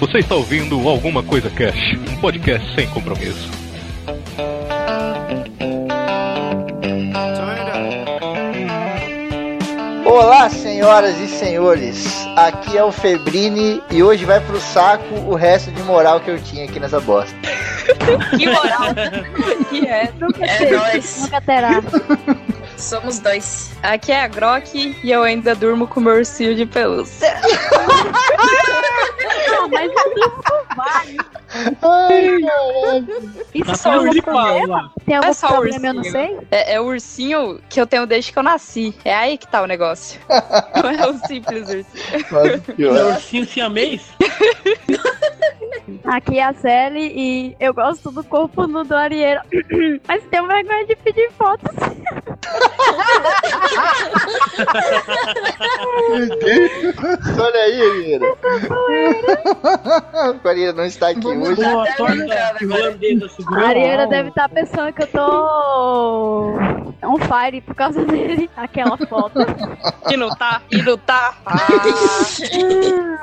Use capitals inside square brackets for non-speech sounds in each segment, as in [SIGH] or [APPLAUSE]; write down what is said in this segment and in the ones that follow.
Você está ouvindo Alguma Coisa Cash, um podcast sem compromisso. Olá, senhoras e senhores. Aqui é o Febrini e hoje vai pro saco o resto de moral que eu tinha aqui nessa bosta. [LAUGHS] Que moral que é. Nunca É teve, nóis. nunca terá. Somos dois. Aqui é a Grok e eu ainda durmo com meu ursinho de pelúcia. [LAUGHS] Não, mas [LAUGHS] isso vale. Ai. Isso tem só algum de problema? Tem algum É só o problema, eu não ursinho. sei? É, é o ursinho que eu tenho desde que eu nasci. É aí que tá o negócio. [LAUGHS] Não é o simples ursinho. Mas pior. Meu ursinho siamês? [LAUGHS] Aqui é a Sally e eu gosto do corpo nu do Arieiro. [CLEARS THROAT] Mas tenho vergonha de pedir fotos. [LAUGHS] Olha aí, Arieira. [LAUGHS] A Arieira não está aqui hoje. Com a até torta brincando holandesa A segurando. Arieira a deve estar pensando que eu tô on fire por causa dele. Aquela foto. E não tá, e não tá. [LAUGHS] Ah.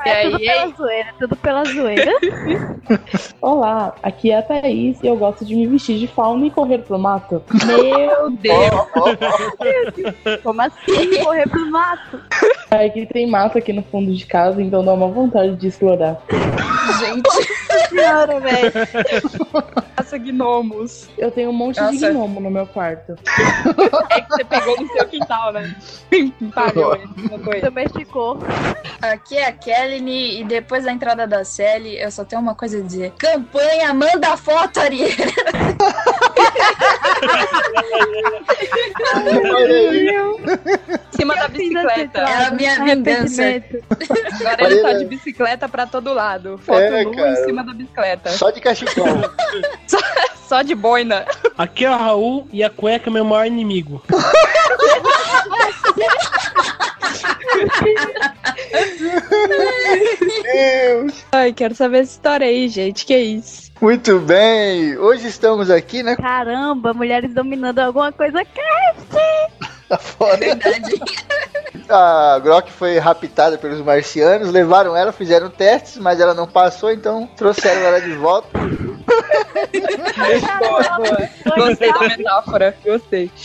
E É tudo aí, pela zoeira, tudo pela zoeira. Olá, aqui é a Thaís e eu gosto de me vestir de fauna e correr pro mato. Meu [LAUGHS] Deus. Como assim? Correr pro mato? Aqui tem mato aqui no fundo de casa, então dá uma vontade de explorar. Gente, [LAUGHS] Senhora, velho. Caça gnomos. Eu tenho um monte de Nossa. gnomo no meu quarto. [LAUGHS] É que você pegou no seu quintal, né? [LAUGHS] Pariu foi? Domesticou. Aqui é a Kelly e depois da entrada da Sally, eu só tenho uma coisa a dizer. Campanha, manda foto, Ariel! Em cima da bicicleta. É a minha vingança. Agora ele tá de bicicleta pra todo lado. Foto É, nua em cima da bicicleta. Só de cachecol. Só [LAUGHS] de boina. Aqui é o Raul e a cueca é meu maior inimigo. Deus. Ai, quero saber essa história aí, gente. Que isso? Muito bem. Hoje estamos aqui, né? Caramba, mulheres dominando alguma coisa. Tá foda. Verdade. [LAUGHS] A Grok foi raptada pelos marcianos, levaram ela, fizeram testes, mas ela não passou, então trouxeram ela de volta. Gostei da metáfora. Gostei. [LAUGHS]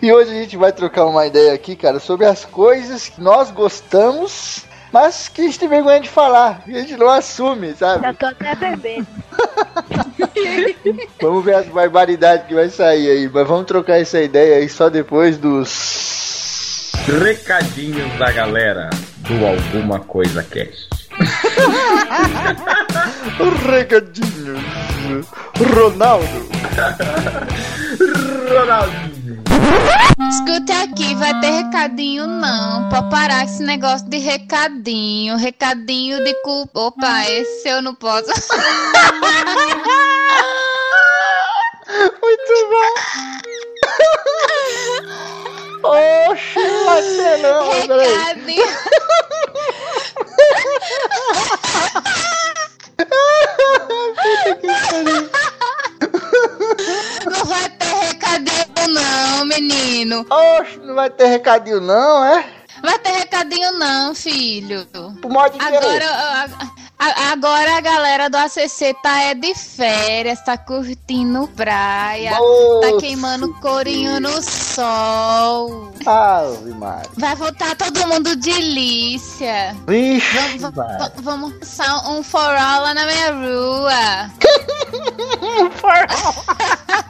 E hoje a gente vai trocar uma ideia aqui, cara, sobre as coisas que nós gostamos, mas que a gente tem vergonha de falar. A gente não assume, sabe? Já tô até bebendo. [LAUGHS] Vamos ver as barbaridades que vai sair aí. Mas vamos trocar essa ideia aí só depois dos. Recadinhos da galera do Alguma Coisa Cast. [LAUGHS] Recadinhos. Ronaldo. [LAUGHS] Ronaldinho. Escute aqui, vai ter recadinho não. Pode parar esse negócio de recadinho. Recadinho de culpa. Opa, esse eu não posso. [LAUGHS] Muito bom. [LAUGHS] Oxi, vai ser não, mas peraí. [LAUGHS] menino. Oxe, não vai ter recadinho não, é? Vai ter recadinho não, filho. Por modo de Agora, a- a- agora a galera do ACC tá é de férias, tá curtindo praia, tá Nossa. queimando corinho no sol. Ave Maria. Vai voltar todo mundo de delícia. Vixe, Vamos, vamos passar um forró lá na minha rua. [LAUGHS] [LAUGHS]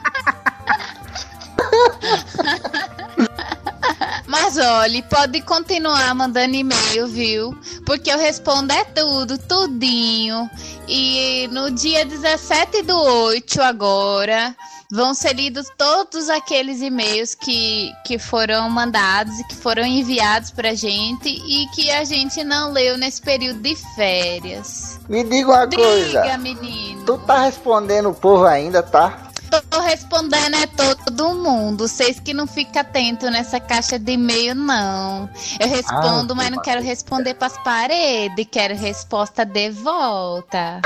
Mas olhe, pode continuar mandando e-mail, viu? Porque eu respondo é tudo, tudinho. E no dia 17 do 8 agora, vão ser lidos todos aqueles e-mails que, que foram mandados e que foram enviados pra gente e que a gente não leu nesse período de férias. Me diga uma Diga, coisa. menino. Tu tá respondendo o povo ainda, tá? Tô respondendo é todo mundo. Vocês que não ficam atentos nessa caixa de e-mail, não. Eu respondo, Ah, mas não quero responder pras paredes. Quero resposta de volta.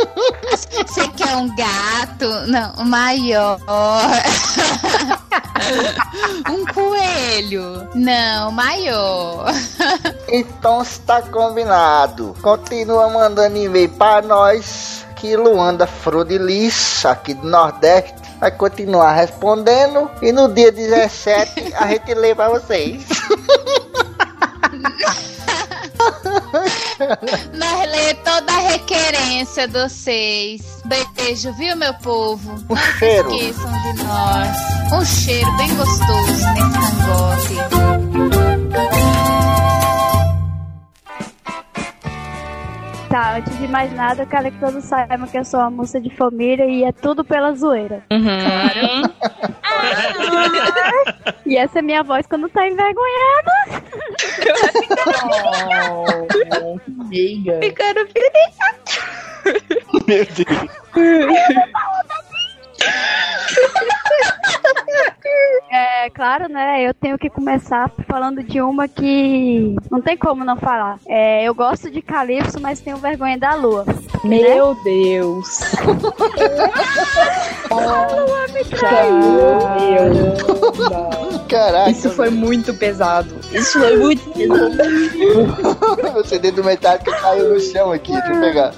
[LAUGHS] Você quer um gato? Não, maior. [LAUGHS] um coelho. Não, maior. Então está combinado. Continua mandando e-mail para nós que Luanda Frodilis, aqui do Nordeste, vai continuar respondendo e no dia 17 a gente lê para vocês. [LAUGHS] Nós lê toda a requerência de vocês. Beijo, viu, meu povo? Um Não cheiro. se esqueçam de nós. Um cheiro bem gostoso nesse cangote. Tá, antes de mais nada, eu quero que todos saibam que eu sou uma moça de família e é tudo pela zoeira. Uhum. [LAUGHS] E essa é minha voz quando tá envergonhada. Oh. Ficando feliz. Meu Deus. [LAUGHS] É claro, né? Eu tenho que começar falando de uma que não tem como não falar. É, eu gosto de Calypso, mas tenho vergonha da lua. Meu Deus. [LAUGHS] Caramba. Caraca. Isso foi muito pesado. Isso foi muito pesado. [LAUGHS] o CD do Metallica caiu no chão aqui, deixa eu pegar.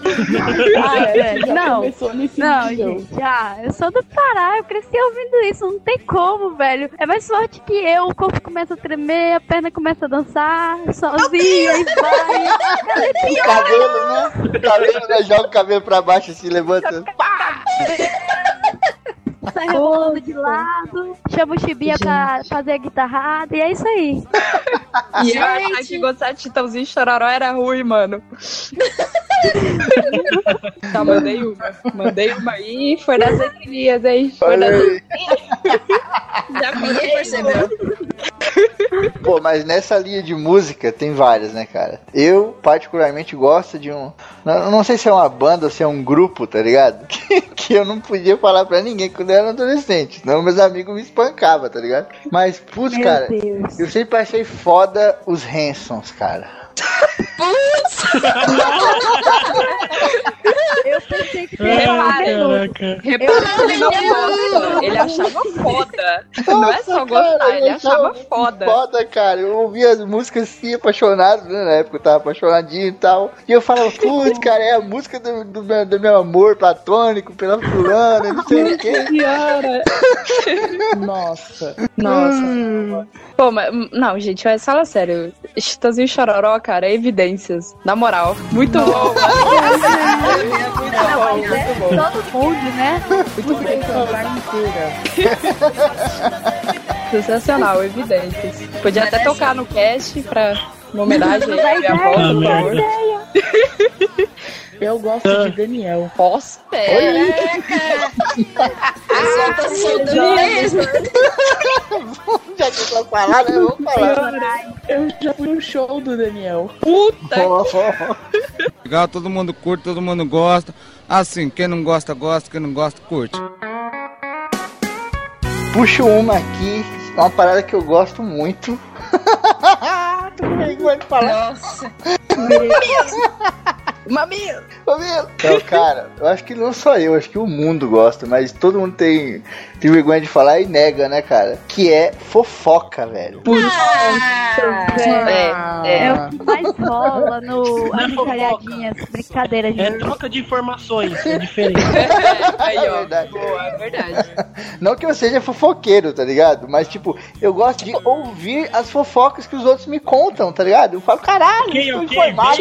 Ah, é, já Não. Não, gente, ah, eu sou do Pará, eu cresci ouvindo isso, não tem como, velho. É mais forte que eu, o corpo começa a tremer, a perna começa a dançar, sozinha e vai. O cabelo, né? O cabelo, né? Joga o cabelo pra baixo assim, levanta. [LAUGHS] Sai rebolando de lado, chama o Chibia pra fazer a guitarrada, e é isso aí. [LAUGHS] E eu achava que gostar de Chitãozinho e Chororó era ruim, mano. [LAUGHS] tá, mandei uma. Mandei uma aí, foi das etnias, hein? Foi das aí. [LAUGHS] Já Ninguém percebeu. Pô, mas nessa linha de música tem várias, né, cara? Eu, particularmente, gosto de um. Não, não sei se é uma banda ou se é um grupo, tá ligado? Que, que eu não podia falar pra ninguém quando eu era adolescente. Senão meus amigos me espancavam, tá ligado? Mas, putz, cara, Deus. eu sempre achei foda os Hansons, cara. Eu pensei que Ai, ia falar de novo. caraca. Repara que ele gosta. Ele achava foda. Não é só Nossa, cara, gostar, ele achava foda. Foda, cara. Eu ouvia as músicas assim, apaixonado, né? Na época eu tava apaixonadinho e tal. E eu falava, putz, cara, é a música do, do, meu, do meu amor platônico pela fulana, não sei o quê. Senhora. Nossa. Nossa. Pô, mas. Não, gente, mas fala sério. Chitãozinho Chororó, cara, é evidências. Na moral. Muito bom. Não, mas é todo mundo, né? Muito bem, Sensacional, evidências. Podia até tocar no cast pra. Uma homenagem à minha avó, por favor. [LAUGHS] Eu gosto Ah. de Daniel. Nossa, é. Pessoal tá soltando mesmo. Já que eu falar, né? Vamos falar. Eu já fui no show do Daniel. Puta [LAUGHS] Legal, todo mundo curte, todo mundo gosta. Assim, quem não gosta, gosta, quem não gosta, curte. Puxo uma aqui, uma parada que eu gosto muito. [LAUGHS] Tu nem pode falar. Nossa. Mamilo. Mamilo. Então, cara, eu acho que não só eu, acho que o mundo gosta, mas todo mundo tem, tem vergonha de falar e nega, né, cara? Que é fofoca, velho. É, é. É o que mais rola no aniversáriadinhas, brincadeira, É gente. troca de informações, é [LAUGHS] diferente. Aí, É ó. verdade. Boa, é verdade. [LAUGHS] Não que eu seja fofoqueiro, tá ligado? Mas, tipo, eu gosto de ouvir as fofocas que os outros me contam, tá ligado? Eu falo, caralho, Ok, eu tô ok, informado.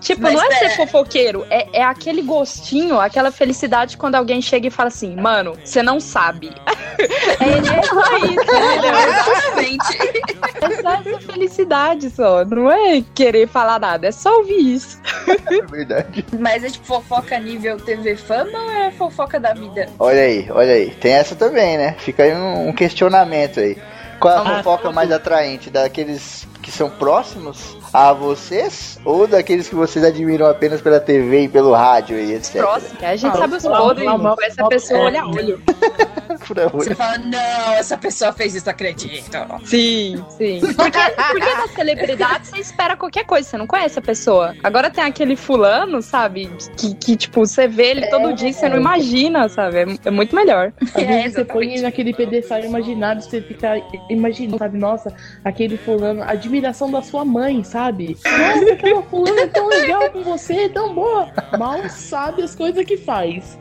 Tipo, Mas não é pera. ser fofoqueiro, é, é aquele gostinho, aquela felicidade quando alguém chega e fala assim, mano, você não sabe. é só [LAUGHS] isso, entendeu? Exatamente. É só essa felicidade só. Não é querer falar nada, é só ouvir isso. É verdade. Mas é tipo fofoca nível TV Fama ou é fofoca da vida? Olha aí, olha aí. Tem essa também, né? Fica aí um, um questionamento aí. Qual é a Ah, fofoca mais atraente? Daqueles que são próximos a vocês ou daqueles que vocês admiram apenas pela TV e pelo rádio e etc? Próximo, a gente Ah, sabe os podres, não, não, com essa não, pessoa é. olha a olho. [LAUGHS] Você fala, não, essa pessoa fez isso, acredito. Sim, sim. Porque, porque da celebridade você espera qualquer coisa, você não conhece a pessoa. Agora tem aquele fulano, sabe? Que, que tipo, você vê ele todo dia e você não imagina, sabe? É, é muito melhor. Às É, você põe naquele pedestal imaginário, você fica imaginando, sabe? Nossa, aquele fulano, admiração da sua mãe, sabe? Nossa, aquela fulana é tão legal com você, tão boa. Mal sabe as coisas que faz.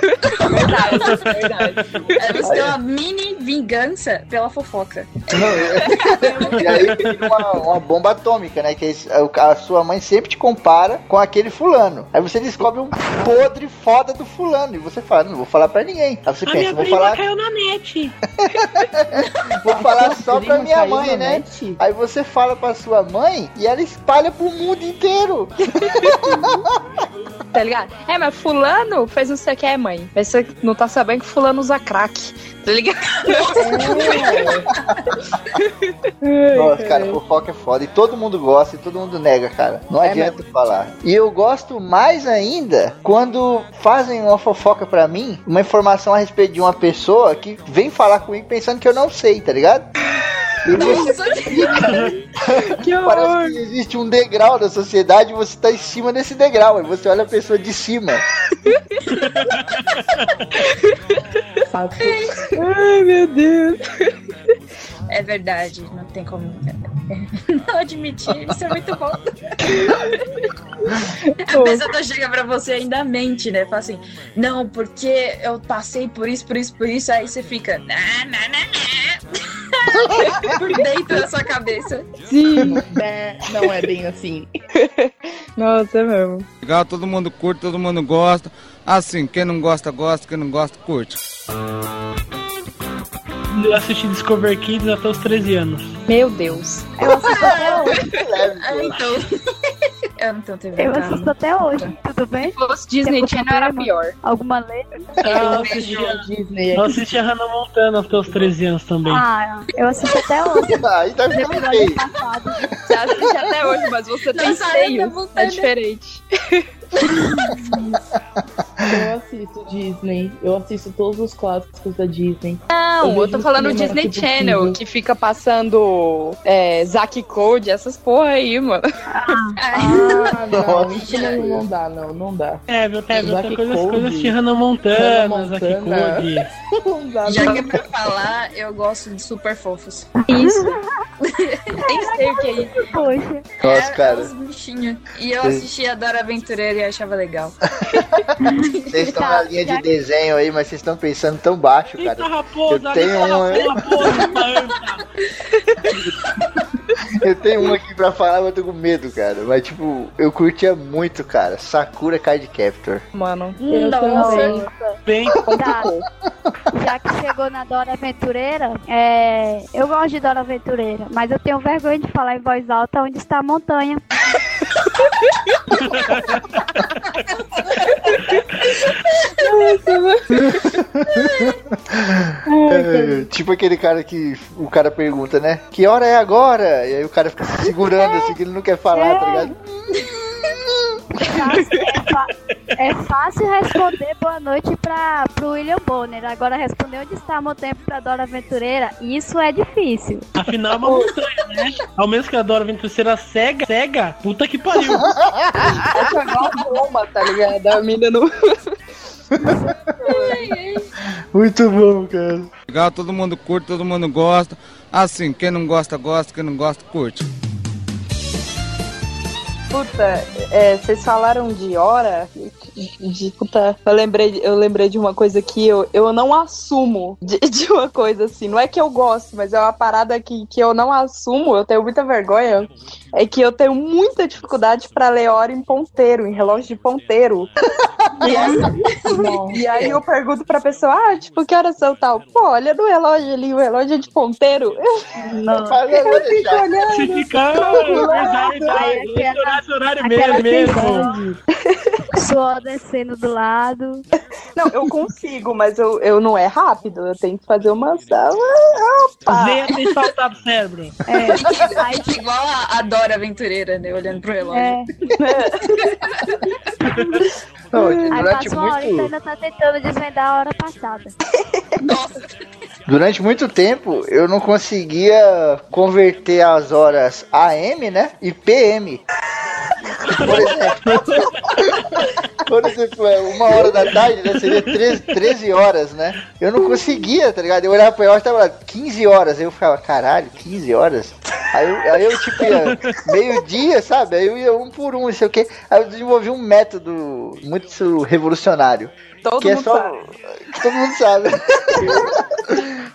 Verdade, verdade. Você tem uma mini vingança pela fofoca. Não, é- e aí uma, uma bomba atômica, né? Que é a sua mãe sempre te compara com aquele fulano. Aí você descobre um podre foda do fulano. E você fala, não vou falar pra ninguém. Aí você A pensa, minha vou prima falar, caiu na net. [LAUGHS] vou falar só pra minha mãe, né? net. Aí você fala pra sua mãe e ela espalha pro mundo inteiro. [LAUGHS] Tá ligado? É, mas fulano fez não sei o que é mãe. Mas você não tá sabendo que fulano usa crack. Tá ligado? Nossa, cara, fofoca é foda. E todo mundo gosta e todo mundo nega, cara. Não É adianta falar. E eu gosto mais ainda quando fazem uma fofoca pra mim, uma informação a respeito de uma pessoa que vem falar comigo pensando que eu não sei, tá ligado? E você [LAUGHS] Que parece que existe um degrau da sociedade e você tá em cima desse degrau. Aí você olha a pessoa de cima. [LAUGHS] Sabe? Ai, meu Deus. [LAUGHS] É verdade, não tem como [LAUGHS] não admitir. Isso é muito bom. A pessoa chega pra você e ainda mente, né? Fala assim, não, porque eu passei por isso, por isso, por isso. Aí você fica, [LAUGHS] por dentro da sua cabeça. Sim. É, não é bem assim. Nossa, é mesmo. Legal, todo mundo curte, todo mundo gosta. Assim, quem não gosta, gosta, quem não gosta, curte. Eu assisti Discover Kids até os 13 anos. Meu Deus. Eu assisto até hoje. Ah, então. [LAUGHS] eu não tenho TV. Eu cara. assisto até hoje. Tudo bem? Se fosse Disney Channel era pior. Alguma letra? Eu assisti, Disney eu assisti a Hannah Montana até os 13 anos também. Ah, eu assisto até hoje. Aí tá ficando feio. Você assiste até hoje, mas você tem Nossa, Hannah seios. É diferente. Eu assisto Disney. Eu assisto todos os clássicos da Disney. Não, eu, vejo tô falando Disney que Channel, possível. que fica passando é, Zack Code, essas porra aí, mano. Ah. Isso não, não dá, não. Não dá. É, viu? Tem Zack outra coisa, Code. coisas de Hannah Montana, Hannah Zack. Code. [LAUGHS] Não dá, Já não. que é pra falar, eu gosto de super fofos. Isso. [LAUGHS] Nem sei o que é isso. Poxa. Nossa, É, cara. Os bichinhos. E eu Sim. assistia Dora Aventureira e achava legal. [LAUGHS] Vocês estão na linha de desenho aí, mas vocês estão pensando tão baixo, Eita, cara. raposa, Eu tenho um, [LAUGHS] raposa. Eu tenho um aqui pra falar, mas eu tô com medo, cara. Mas, tipo, eu curtia muito, cara. Sakura Card Captor. Mano. Eu Nossa. também. Bem, Tá. Já que chegou na Dora Aventureira, é, eu gosto de Dora Aventureira, mas eu tenho vergonha de falar em voz alta onde está a montanha. [LAUGHS] É, tipo aquele cara que o cara pergunta, né? Que hora é agora? E aí o cara fica se segurando assim, que ele não quer falar, tá ligado? Fácil- É, é fácil responder boa noite para pro William Bonner. Agora responder onde está a montanha pra Dora Aventureira, isso é difícil. afinal é uma montanha, né? Ao menos que a Dora Aventureira cega, cega, puta que pariu. Essa é igual a bomba, tá ligado? A mina não. Muito bom, cara. Legal, todo mundo curte, todo mundo gosta. Assim, quem não gosta, gosta, quem não gosta, curte. Puta, é, vocês falaram de hora. De, puta, eu lembrei, eu lembrei de uma coisa que eu, eu não assumo de, [LAUGHS] de uma coisa assim. Não é que eu gosto, mas é uma parada que, que eu não assumo, eu tenho muita vergonha. É que eu tenho muita dificuldade pra ler hora em ponteiro, em relógio de ponteiro. [LAUGHS] E aí, e aí eu pergunto pra pessoa, ah, tipo, que horas são tal? Pô, olha no relógio ali, o relógio é de ponteiro. Não. [LAUGHS] Eu vou deixar. Se ficar, verdade, Aí verdade. aquela- Esse horário aquela mesmo, mesmo. Suor descendo do lado. Não, eu consigo, mas eu, eu não é rápido. Eu tenho que fazer uma sala. Opa! Venha tem saltar pro cérebro. É. Aí, [LAUGHS] igual a, a Dora Aventureira, né? Olhando pro relógio. É. [LAUGHS] Não, Aí durante passa uma hora e muito, ainda tá tentando desvendar a hora passada. Durante muito tempo eu não conseguia converter as horas AM, né? E PM. Por exemplo, [LAUGHS] por exemplo, é uma hora da tarde, né? Seria 13, 13 horas, né? Eu não conseguia, tá ligado? Eu olhava pra relógio e tava lá, 15 horas. Aí eu ficava, caralho, 15 horas? Aí eu, aí eu tipo, ia meio-dia, sabe? Aí eu ia um por um, não sei o quê. Aí eu desenvolvi um método muito revolucionário. Todo que mundo é só. sabe. que [LAUGHS] Todo mundo sabe.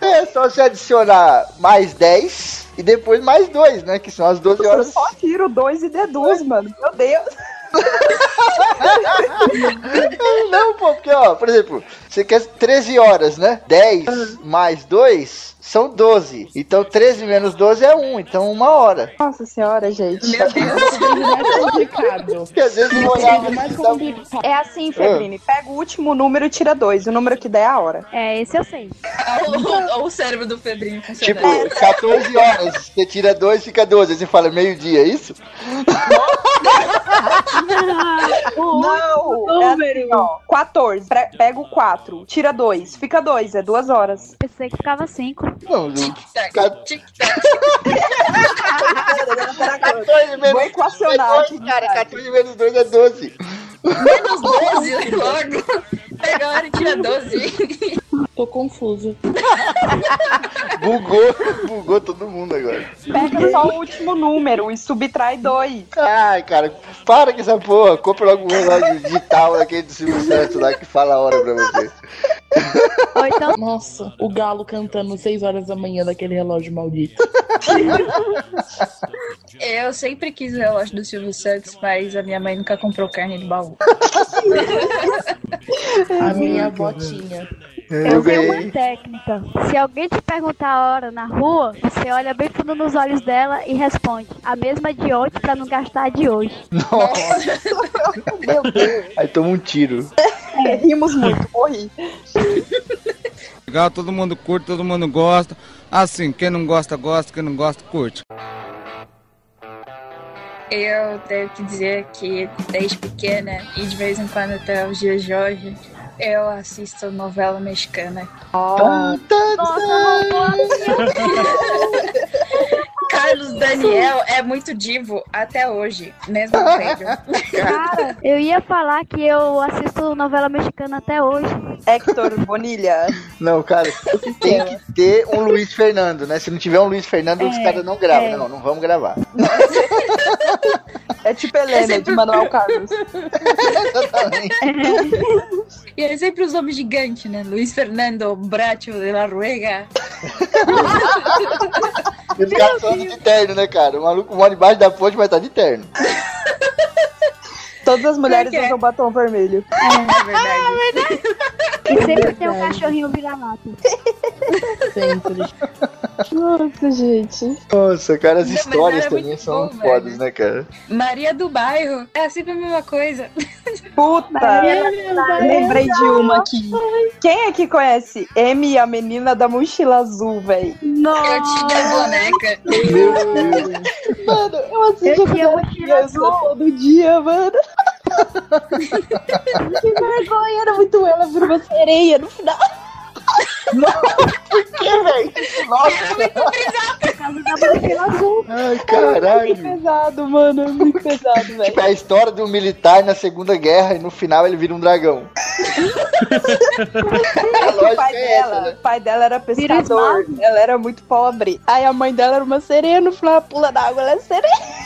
[LAUGHS] é só você adicionar mais 10 e depois mais 2, né? Que são as 12 Eu horas. só tiro dois e deduz, mano. Meu Deus. [LAUGHS] Não, pô, porque, ó, por exemplo, você quer 13 horas, né? 10 mais 2 são 12. Então 13 menos 12 é 1, então uma hora. Nossa senhora, gente. Meu Deus. mais complicado. Porque [LAUGHS] às vezes eu olhava mais assim. É assim, Febrini. Pega o último número e tira dois. O número que der é a hora. É, esse eu sei. Olha o cérebro do funcionando. Tipo, 14 horas, você tira 2, fica 12. Aí você fala meio-dia, é isso? [LAUGHS] Não! É assim, ó. 14. Pre- Pega o 4. Tira 2. Fica 2. É duas horas. Pensei que ficava cinco. Não, não. Tic-tac, tic-tac. 14 Vou menos equacionar. 2, cara. 14 menos 2 é 12. Menos 12 logo. Pega a hora e tira 12. Tô confusa. [LAUGHS] Bugou, bugou todo mundo agora. Pega só o último número e subtrai 2. Ai, cara, para com essa porra. Compra logo um relógio digital daquele do Silvio Santos lá que fala a hora pra você. Ou então, Nossa, o galo cantando 6 horas da manhã daquele relógio maldito. Eu sempre quis o relógio do Silvio Santos, mas a minha mãe nunca comprou carne de baú. [LAUGHS] A minha avó tinha. Eu eu tenho ganhei. uma técnica. Se alguém te perguntar a hora na rua, você olha bem fundo nos olhos dela e responde a mesma de ontem pra não gastar a de hoje. Nossa. [LAUGHS] Meu Deus. Aí toma um tiro. É, rimos muito. Morri. Legal, todo mundo curte, todo mundo gosta. Assim, quem não gosta, gosta, quem não gosta, curte. Eu tenho que dizer que desde pequena e de vez em quando até os dias de hoje, eu assisto novela mexicana. [LAUGHS] Carlos Daniel é muito divo até hoje, mesmo velho. Cara, eu ia falar que eu assisto novela mexicana até hoje. Hector Bonilha. Não, cara, tem que ter um Luiz Fernando, né? Se não tiver um Luiz Fernando, os É, caras não gravam. é. Não, não vamos gravar. É tipo Helena, de Manuel Carlos. Exatamente. [LAUGHS] E é sempre os nomes gigantes, né? Luiz Fernando Bracho de la Ruega. [LAUGHS] Falando de terno, né, cara? O maluco mora embaixo da ponte, mas tá de terno. [LAUGHS] Todas as mulheres usam batom vermelho. É verdade. E sempre tem um cachorrinho vira-lata. Sempre. Nossa, gente. Nossa, cara, as Não, histórias também são bom, fodas, velho. né, cara? Maria do Bairro. É sempre a mesma coisa. Puta! Lembrei de uma aqui. Quem aqui conhece M, a menina da mochila azul, velho? Eu tinha a boneca. Meu Deus. Mano, eu assisto Eu quando era criança todo dia, mano. Que vergonha, era muito ela, virou uma sereia no final. Por que, velho? Nossa, Por causa da mochila azul. ai, É muito caralho. pesado, mano, é muito pesado, velho. Tipo, é a história de um militar na Segunda Guerra e no final ele vira um dragão. a O pai é essa, dela, né? o pai dela era pescador, ela era muito pobre. Aí a mãe dela era uma sereia, no final ela pula da água, ela é sereia.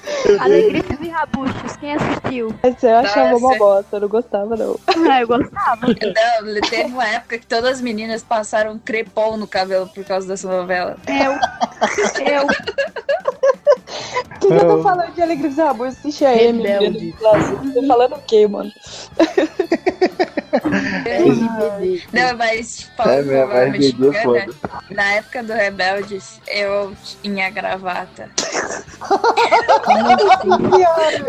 Alegrices e Rabuchos, quem assistiu? Essa eu achava Nossa. uma bosta, eu não gostava não. [LAUGHS] Ah, eu gostava. Não, teve uma época que todas as meninas passaram crepom no cabelo por causa dessa novela. Eu. Eu. O que, que eu tô falando de Alegria dos Rabos? Assiste a M. Tô falando o quê, mano? [LAUGHS] Não, mas falando É novela é mexicana, foda. na época do Rebeldes, eu tinha gravata. [LAUGHS]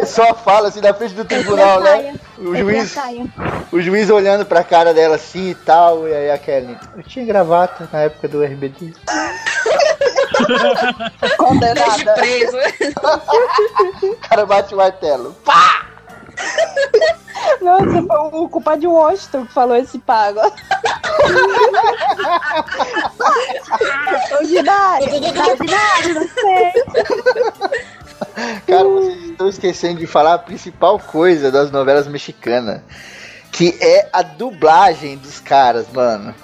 Só fala assim na frente do tribunal, né? O juiz, o juiz olhando pra cara dela assim e tal, e aí a Kelly. Eu tinha gravata na época do RBD. Condenada. Preso. [LAUGHS] O cara bate o martelo. Pá! Nossa, foi o culpa de Washington que falou esse pago. Ordinário, ordinário, não sei. Cara, vocês estão esquecendo de falar a principal coisa das novelas mexicanas. Que é a dublagem dos caras, mano. [LAUGHS]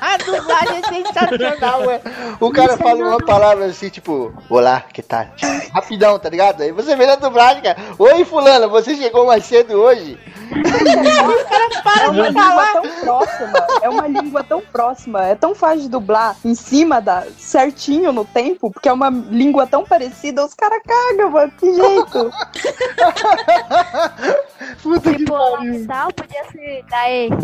a dublagem é sensacional, mano. O cara fala uma palavra assim, tipo, olá, que tal? Rapidão, tá ligado? Aí você vê na dublagem, cara. Oi, fulano, você chegou mais cedo hoje? É uma língua tão próxima. É uma língua tão próxima. É tão fácil de dublar em cima da certinho no tempo, porque é uma língua tão parecida, os caras cagam, mano. Que jeito. [LAUGHS] Puta que Tipo, pariu. Podia ser da ex.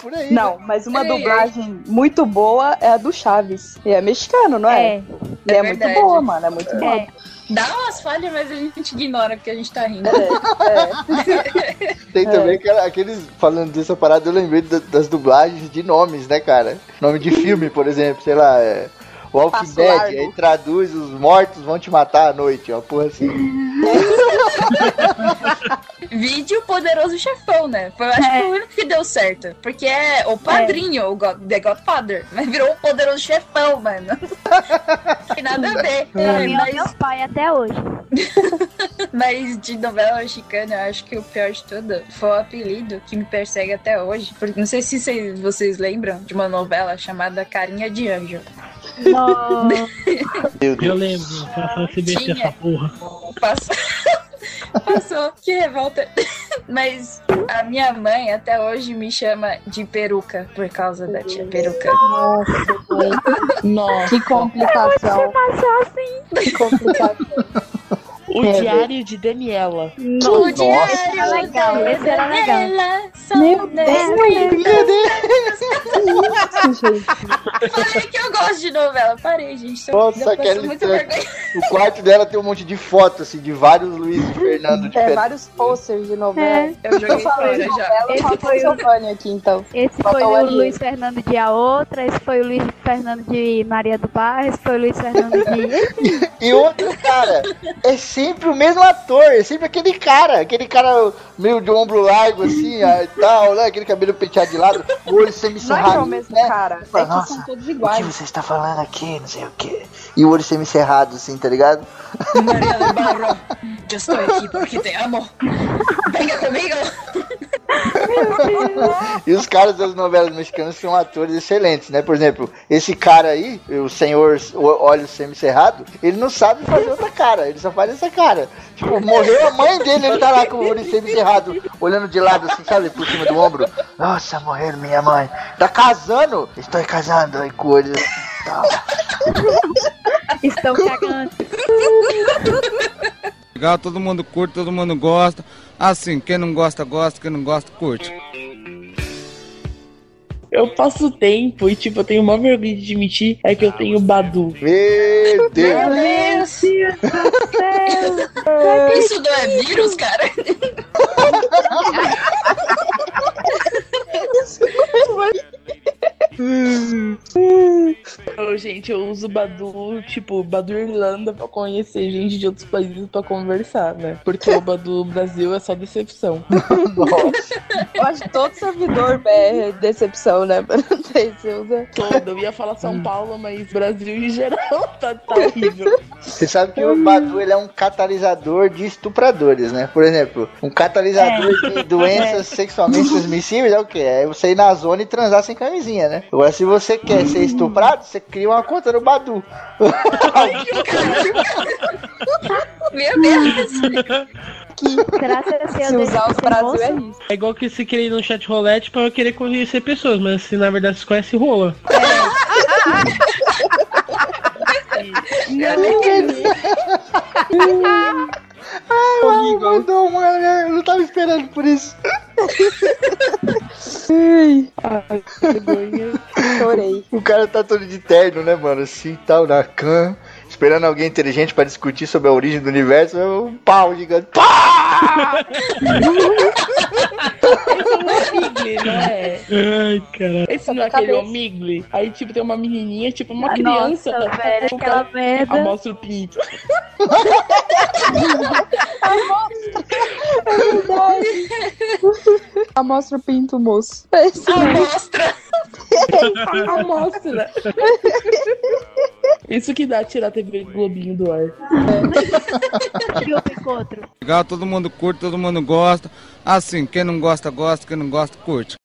Por aí. Não, mas uma Ei, dublagem muito boa é a do Chaves. E é mexicano, não é? É. E é, É muito boa, mano. É muito boa. É. Dá umas falhas, mas a gente ignora porque a gente tá rindo. [LAUGHS] É, Tem também aquela- aqueles, falando dessa parada, eu lembrei da- das dublagens de nomes, né, cara? Nome de filme, por exemplo, sei lá, é. Walking Dead, aí traduz os mortos vão te matar à noite, ó, porra assim. [LAUGHS] [LAUGHS] Vídeo Poderoso Chefão, né? Foi, eu acho que foi o único que deu certo. Porque é o padrinho, o God, The Godfather. Mas virou o Poderoso Chefão, mano. [LAUGHS] Tem nada a ver. É o mas, meu pai até hoje. [LAUGHS] mas de novela mexicana, eu acho que o pior de tudo foi o apelido que me persegue até hoje. Porque não sei se vocês lembram de uma novela chamada Carinha de Anjo. Nossa. Eu lembro, passou SBT Tinha. essa porra. Passou. [LAUGHS] Passou, que revolta. Mas a minha mãe até hoje me chama de peruca por causa da tia peruca. Nossa. Que complicação. Passou assim. Que complicação. O Diário de Daniela. O diário era legal, esse era legal. dela, só Meu. Isso, [LAUGHS] gente. Falei que eu gosto de novela. Parei, gente. Nossa, vergonha. O quarto dela tem um monte de fotos, assim, de vários Luiz e Fernando É, diferentes. vários posters de novela. É. Eu joguei Tô falando fora de já. novela, Esse foi o- Giovanni aqui, então. Esse Falta foi o. Luiz Fernando de a outra, esse foi o Luiz Fernando de Maria do Bar, esse foi o Luiz Fernando de. [LAUGHS] E outro cara, é sempre o mesmo ator, é sempre aquele cara, aquele cara meio de ombro largo, assim, e tal, né? Aquele cabelo penteado de lado, o olho Não é que é o mesmo né? cara. É que Nossa, são todos O que iguais. você está falando aqui, não sei o que. E o olho semicerrado, assim, tá ligado? Mariana Barro, eu estou aqui porque te amo. Venha comigo. E os caras das novelas mexicanas são atores excelentes, né? Por exemplo, esse cara aí, o senhor o- olho semicerrado, ele não sabe fazer outra cara, ele só faz essa cara. Tipo, morreu a mãe dele, ele tá lá com o olho semicerrado, olhando de lado assim, sabe, por cima do ombro. Nossa, morreu minha mãe. Tá casando? Estou casando, aí com o olho assim, tal. Estão cagando. Legal, todo mundo curte, todo mundo gosta. Assim, quem não gosta, gosta, quem não gosta, curte. Eu passo tempo e, tipo, eu tenho uma vergonha de admitir é que eu tenho Badu. Meu Deus. Meu Deus. [LAUGHS] Isso não é vírus, cara? Eu, gente, eu uso Badu, tipo, Badu Irlanda pra conhecer gente de outros países pra conversar, né? Porque o Badu Brasil é só decepção. [LAUGHS] Eu acho que todo servidor é decepção, né? Não sei se usa. Todo. Eu ia falar São Paulo, mas Brasil em geral [LAUGHS] tá, tá horrível. Você sabe que o Badu ele é um catalisador de estupradores, né? Por exemplo, um catalisador de doenças sexualmente transmissíveis é o quê? É você ir na zona e transar sem camisinha, né? Agora, se você quer ser estuprado, você cria uma conta no Badu. Meu Deus. A Deus. [LAUGHS] Se usar os Brasil é moço. isso. É igual que você querer ir no chat rolete pra eu querer conhecer pessoas, mas se na verdade você conhece rola. Ai, mandou, mano, eu não tava esperando por isso. [LAUGHS] Ai, chorei. O cara tá todo de terno, né, mano? Assim, tal, na can, esperando alguém inteligente pra discutir sobre a origem do universo. É um pau gigante. Pá! Esse não é Migli, não é? Ai, caralho. Esse não é aquele Omigli. Aí, tipo, tem uma menininha, tipo, uma criança. Nossa, velho, aquela merda. Amostra o pinto. Amostra o pinto, moço. Esse Amostra! Amostra. Isso que dá tirar a TV Globinho do ar. Picotro? Legal, todo mundo curte, todo mundo gosta. Assim, quem não gosta, gosta, quem não gosta, curte.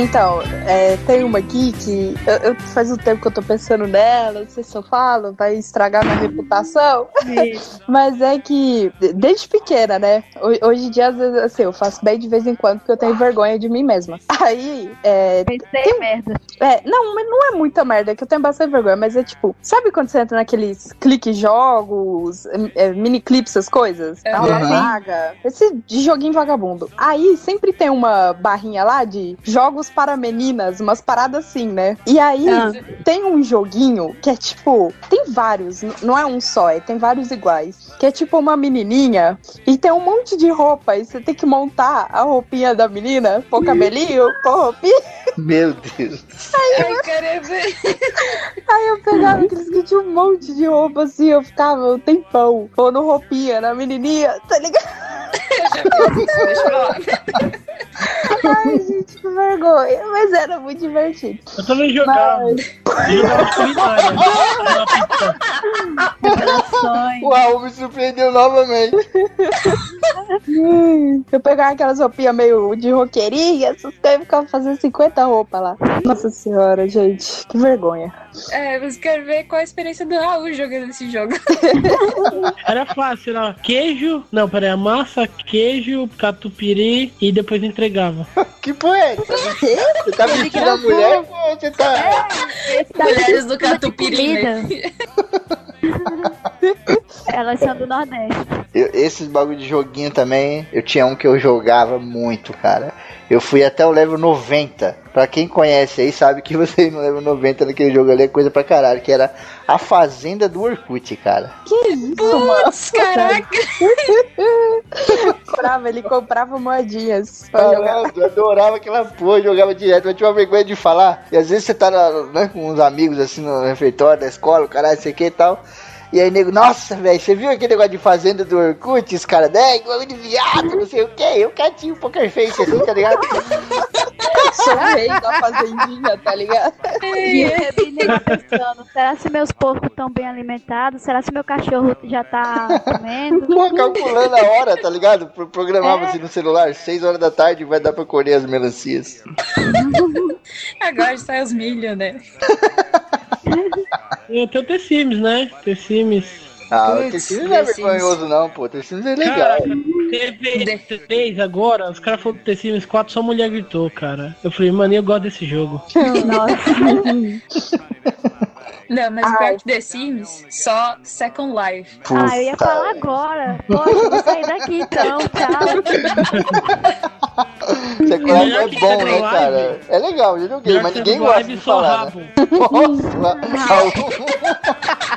Então, é, tem uma aqui que eu, eu- faz um tempo que eu tô pensando nela, não sei se eu falo, vai estragar minha reputação. [LAUGHS] Mas é que, desde pequena, né? ho- Hoje em dia, às vezes, assim, eu faço bem de vez em quando porque eu tenho vergonha de mim mesma. [LAUGHS] Aí, é. Pensei merda. É, não, mas não é muita merda, é que eu tenho bastante vergonha, mas é tipo, sabe quando você entra naqueles clique jogos, é, mini clips, essas coisas? Uhum. Aula vaga, esse de joguinho vagabundo. Aí sempre tem uma barrinha lá de jogos para meninas, umas paradas assim, né? E aí Ah. tem um joguinho que é tipo, tem vários, não é um só, é, tem vários iguais. Que é tipo uma menininha e tem um monte de roupa e você tem que montar a roupinha da menina, pôr cabelinho, pôr roupinha. Meu Deus. Ai, caramba. Aí eu pegava aqueles que tinha um monte de roupa assim, eu ficava um tempão pondo roupinha na menininha, tá ligado? Eu já fiz isso, deixa eu falar. Ai, gente, que vergonha. Mas era muito divertido. Eu também jogava. Eu jogava Raul me surpreendeu novamente. [LAUGHS] Hum, Eu pegava aquelas roupinhas meio de roqueirinha, essas coisas, ficava fazendo 50 roupas lá. Nossa senhora, gente, que vergonha. É, mas quero ver qual a experiência do Raul jogando esse jogo. [LAUGHS] Era fácil, era queijo. Não, peraí, a massa, queijo, catupiry e depois entregava. [LAUGHS] Que porra é? Você tá vestindo a mulher você tá. Tá Mulheres do catupiry, né? Elas são do Nordeste. Eu- esses bagulho de joguinho também, eu tinha um que eu jogava muito, cara. Eu fui até o level 90. Pra quem conhece aí, sabe que [LAUGHS] você ir no level 90 naquele jogo ali é coisa pra caralho. Que era a Fazenda do Orkut, cara. Que isso, mano? Putz, caraca. [LAUGHS] Comprava, ele comprava moedinhas eu adorava aquela porra, jogava direto, mas tinha uma vergonha de falar. E às vezes você tá né, com uns amigos assim no refeitório da escola, caralho, sei que e tal. E aí, nego, nossa, velho, você viu aquele negócio de fazenda do Orkut? Os caras, né, que bagulho de viado, não sei o que. Eu catinho poker face assim, tá ligado? [LAUGHS] Sou o rei da fazendinha, tá ligado? E eu lá pensando, será se meus porcos estão bem alimentados? Será se meu cachorro já tá comendo? Pô, calculando a hora, tá ligado? Pro- Programava assim no celular, 6 horas da tarde, vai dar pra colher as melancias. [LAUGHS] Agora sai os milho, né? [LAUGHS] Eu tenho o The Sims, né? The Sims. Ah, o Putz, Tercines não é The vergonhoso, não, pô. Tercines é legal. Caraca, teve três agora, os caras falaram do The Sims 4, só mulher gritou, cara. Eu falei, mano, eu gosto desse jogo. [LAUGHS] Nossa. [LAUGHS] Não, mas Ai. pior que The Sims, só Second Life. Ah, eu ia Puta, falar agora. Poxa, eu vou sair daqui então, tchau. [LAUGHS] [LAUGHS] Melhor é bom, né, Life. cara? É legal, eu joguei, Melhor mas ninguém gosta de só falar. rabo. Né? [LAUGHS] Nossa.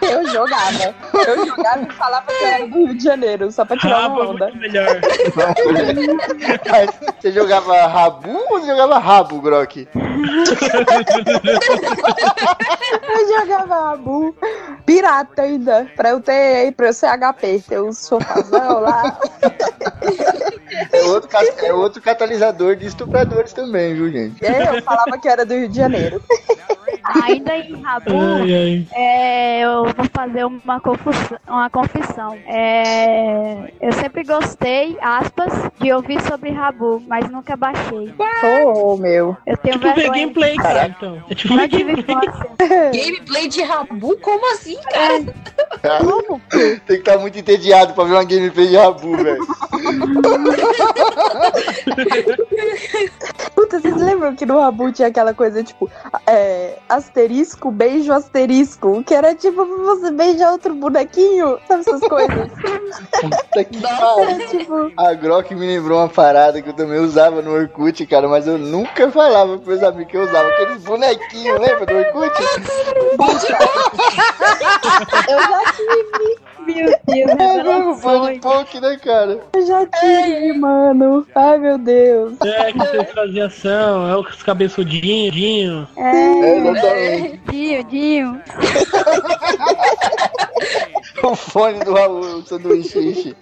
Eu jogava. Eu jogava e falava que era do Rio de Janeiro, só pra tirar Rabo uma é onda. muito melhor. Mas você jogava rabu ou você jogava rabo, Grok? Eu jogava Rabu pirata ainda, pra eu ter, pra eu ser HP, ter os sofazão lá. [LAUGHS] É outro, é outro catalisador de estupradores também, viu, gente? É, eu falava que era do Rio de Janeiro. Ainda em Rabu, Ai, ai. é, eu vou fazer uma confissão. Uma confissão. É, eu sempre gostei, aspas, de ouvir sobre Rabu, mas nunca baixei. Oh, meu. Eu tenho Tipo ver vergonha. gameplay, cara, então. É tipo Não tive gameplay. infância. Gameplay de Rabu? Como assim, cara? Como? [LAUGHS] Tem que estar muito entediado pra ver uma gameplay de rabu, velho. [LAUGHS] Puta, vocês lembram que no Rabu tinha aquela coisa, tipo, é, asterisco, beijo asterisco, que era tipo você beijar outro bonequinho, sabe essas coisas? Puta que pariu. tipo, A Grok me lembrou uma parada que eu também usava no Orkut, cara, mas eu nunca falava pros meus amigos que eu usava aqueles bonequinhos, lembra do Orkut? eu já tive, Meu Deus, É mesmo, poke, né, cara? eu já tive, mano. Ai, meu Deus. É que vocês faziam ação, é os cabeçudinhos, dinho. É, exatamente. Dinho, Dinho. [LAUGHS] O fone do Raul, o sanduíche, ixi.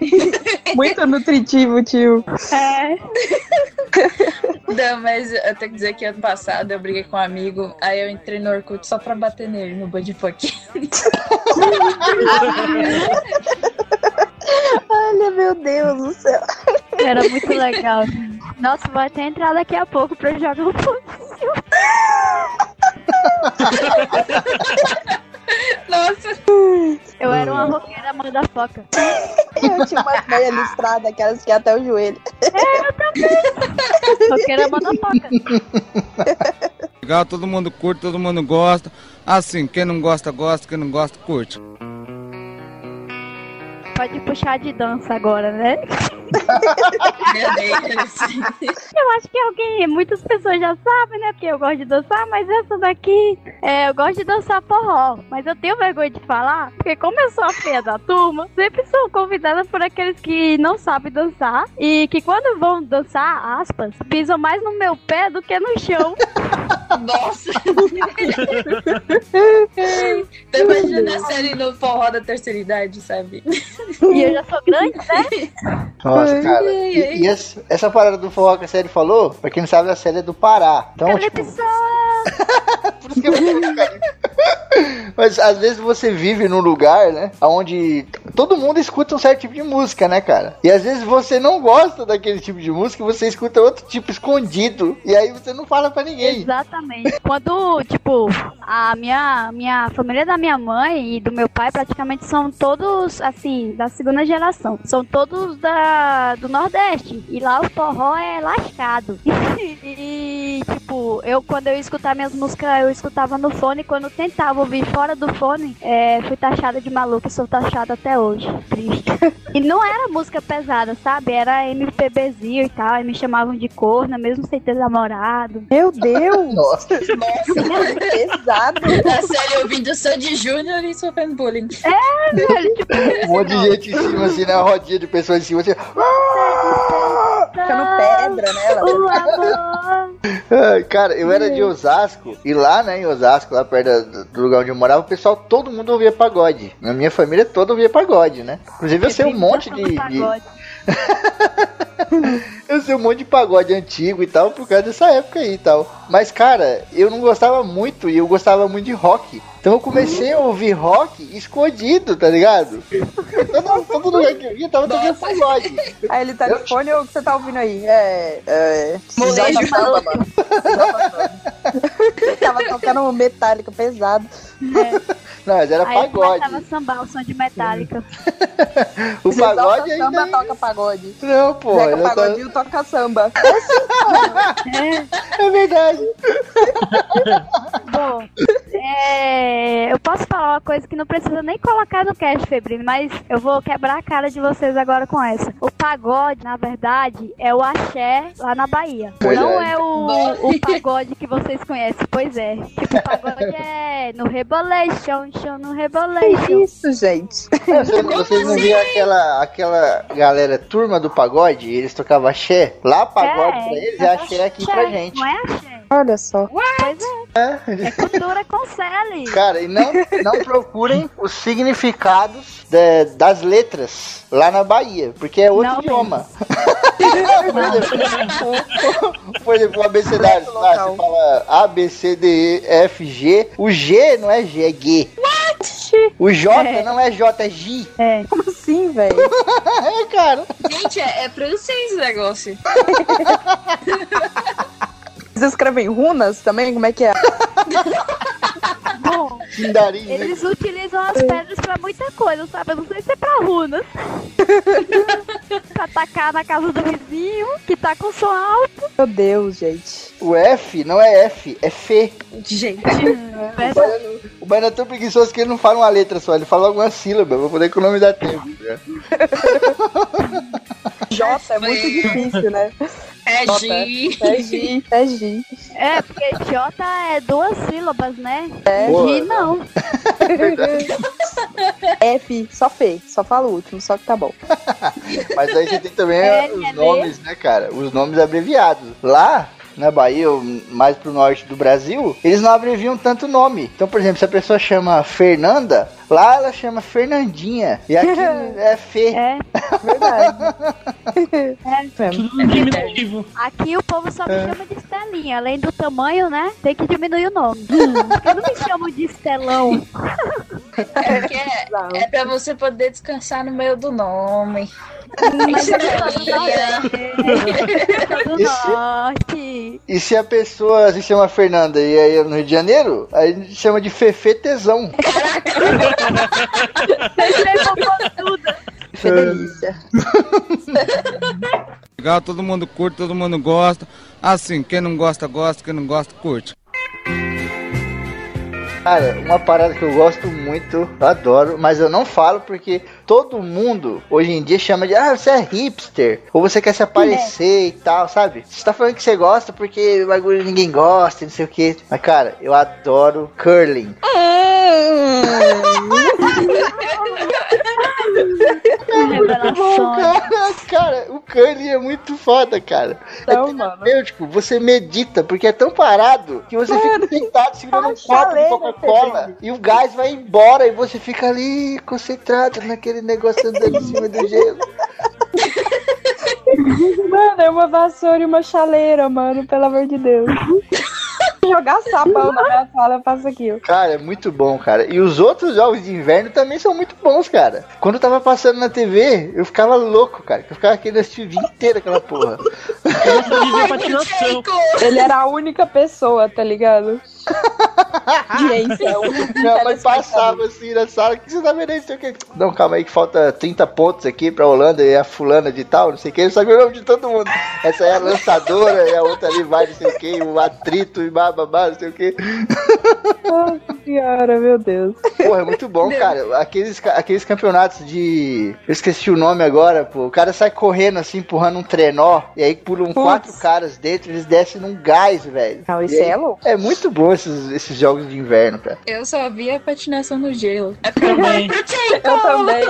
[LAUGHS] Muito nutritivo, tio. É. Não, mas eu tenho que dizer que ano passado eu briguei com um amigo, aí eu entrei no Orkut só pra bater nele no Budipunk. Olha, meu Deus do céu. Era muito legal. Nossa, vai até entrar daqui a pouco pra jogar um pouquinho. [LAUGHS] Nossa, Eu era uma roqueira motherfucker. [LAUGHS] Eu tinha uma meia listrada, aquelas que ia até o joelho. Roqueira motherfucker. Legal, todo mundo curte, todo mundo gosta. Assim, quem não gosta, gosta, quem não gosta, curte. Pode puxar de dança agora, né? meu Deus. [LAUGHS] Eu acho que alguém, muitas pessoas já sabem, né? Porque eu gosto de dançar, mas essa daqui, é, eu gosto de dançar forró. Mas eu tenho vergonha de falar, porque como eu sou a feia da turma, sempre sou convidada por aqueles que não sabem dançar e que quando vão dançar, aspas, pisam mais no meu pé do que no chão. [LAUGHS] Nossa. [LAUGHS] Tô imaginando a série no forró da terceira idade, sabe? E eu já sou grande, né? Nossa, cara. E, e essa, essa parada do forró que a série falou, pra quem não sabe, a série é do Pará. Então, tipo, [LAUGHS] por isso que eu vou carinho. Mas às vezes você vive num lugar, né? Onde todo mundo escuta um certo tipo de música, né, cara? E às vezes você não gosta daquele tipo de música, você escuta outro tipo escondido. E aí você não fala pra ninguém. Exatamente. Quando, tipo, a minha, minha família da minha mãe e do meu pai praticamente são todos, assim, da segunda geração. São todos da, do Nordeste. E lá o forró é lascado. [LAUGHS] e, tipo, eu quando eu escutar minhas músicas, eu escutava no fone. Quando eu tentava ouvir fora do fone, é, fui taxada de maluca e sou taxada até hoje. Triste. [LAUGHS] E não era música pesada, sabe? Era MPBzinho e tal. E me chamavam de corna, mesmo sem ter namorado. Meu Deus! [LAUGHS] Nossa. Nossa, [LAUGHS] Pesado. a série ouvindo Sandy Júnior e sofrendo bullying. É, velho, tipo, Um monte de gente em cima, assim, na rodinha de pessoas em cima, assim. Ficando pedra nela. o amor. Ai, Cara, eu era de Osasco e lá, né, em Osasco, lá perto da- do lugar onde eu morava, o pessoal, todo mundo ouvia pagode. Na minha família toda ouvia pagode, né? Inclusive eu sei um monte de, de- [LAUGHS] eu sei um monte de pagode antigo e tal, por causa dessa época aí e tal. Mas, cara, eu não gostava muito e eu gostava muito de rock. Então eu comecei a ouvir rock escondido, tá ligado? Todo, todo lugar que eu ia tava tocando pagode. Aí ele tá de fone ou o que você tá ouvindo aí? É. é Molejo [LAUGHS] Tava tocando metálico pesado. Não, mas era Aí eu pagode. começava a sambar o som de metálica. [LAUGHS] O pagode Exalta Samba ainda. toca pagode. Não, pô. Zeca eu tava- Pagodinho toca samba. [LAUGHS] É verdade. [LAUGHS] Bom, é, eu posso falar uma coisa que não precisa nem colocar no cast, Febrino, mas eu vou quebrar a cara de vocês agora com essa. O pagode, na verdade, é o axé lá na Bahia. Verdade. Não é o, o pagode que vocês conhecem, pois é. Tipo, o pagode é no Rebolation, show no Que Rebolation. isso, gente? Vocês, vocês não viram aquela, aquela galera turma do pagode? Eles tocavam axé? Lá pagode pra eles é axé aqui pra gente. Não é axé? Olha só. Pois é. É cultura com Sally. [LAUGHS] Cara, e não, não procurem os significados de- das letras lá na Bahia, porque é outro Não idioma. Por exemplo, o abecedário, lá, você fala A, B, C, D, E, F, G. O G não é G, é G. O J É. não é J, é G. É. Como assim, velho? [LAUGHS] É, cara. Gente, é, é francês o negócio. [LAUGHS] Vocês escrevem runas também? Como é que é? Bom, né? eles utilizam as pedras pra muita coisa, sabe? Eu não sei se é pra runas. [LAUGHS] pra atacar na casa do vizinho, que tá com som alto. Meu Deus, gente. O F não é F, é Fê. Gente. [LAUGHS] O baiano, o baiano é tão preguiçoso que ele não fala uma letra só, ele fala algumas sílabas pra poder economizar tempo. né? [LAUGHS] J é muito difícil, né? É J. G. É G, é G. É, porque J é duas sílabas, né? É. G não. [LAUGHS] F, só Fê, só fala o último, só que tá bom. Mas aí você tem também É, os é nomes, né, cara? Os nomes abreviados. Lá, na Bahia, ou mais pro norte do Brasil, eles não abreviam tanto nome. Então, por exemplo, se a pessoa chama Fernanda, lá ela chama Fernandinha. E aqui [LAUGHS] é Fê. É. Verdade. [LAUGHS] É. Tudo diminutivo. Aqui o povo só me chama de Estelinha. Além do tamanho, né? Tem que diminuir o nome. [LAUGHS] Porque não me chamam de Estelão. É, porque é, é pra você poder descansar no meio do nome. Mas eu do Esse- norte. E se a pessoa se chama Fernanda e aí é no Rio de Janeiro, aí a gente chama de Fefe Tesão. Que delícia. [LAUGHS] Legal, todo mundo curte, todo mundo gosta. Assim, quem não gosta, gosta, quem não gosta, curte. Cara, uma parada que eu gosto muito, eu adoro, mas eu não falo porque todo mundo hoje em dia chama de ah, você é hipster, ou você quer se aparecer e tal, sabe? Você tá falando que você gosta porque o bagulho ninguém gosta, não sei o que. Mas cara, eu adoro curling. [LAUGHS] Cara, cara, o curling é muito foda, cara. É mano. terapêutico, você medita, porque é tão parado que você fica sentado segurando um copo de chaleira, Coca-Cola e o gás vai embora e você fica ali concentrado naquele negócio andando em cima do gelo. [LAUGHS] Mano, é uma vassoura e uma chaleira, mano, pelo amor de Deus. [LAUGHS] Jogar sapão na minha sala, eu faço aquilo. Cara, é muito bom, cara. E os outros jogos de inverno também são muito bons, cara. Quando eu tava passando na TV, eu ficava louco, cara. que Eu ficava querendo assistir o dia inteiro aquela porra. [LAUGHS] Ele era a única pessoa, tá ligado? Gente, é Minha mãe passava assim na sala, o que você tá vendo aí? Não sei o quê. Não, calma aí que falta 30 pontos aqui pra Holanda e a fulana de tal, não sei o que. Eu sabia o nome de todo mundo. Essa é a lançadora e a outra ali vai, não sei o que, o atrito e bababá, não sei o que. Nossa senhora, meu Deus. Porra, é muito bom, cara. Aqueles, aqueles campeonatos de. Eu esqueci o nome agora, pô. O cara sai correndo assim, empurrando um trenó, e aí pulam quatro caras dentro, eles descem num gás, velho. Não, isso aí- é louco. É muito bom esses, esses jogos de inverno, cara. Eu só via patinação no gelo. Também. [LAUGHS] Eu também.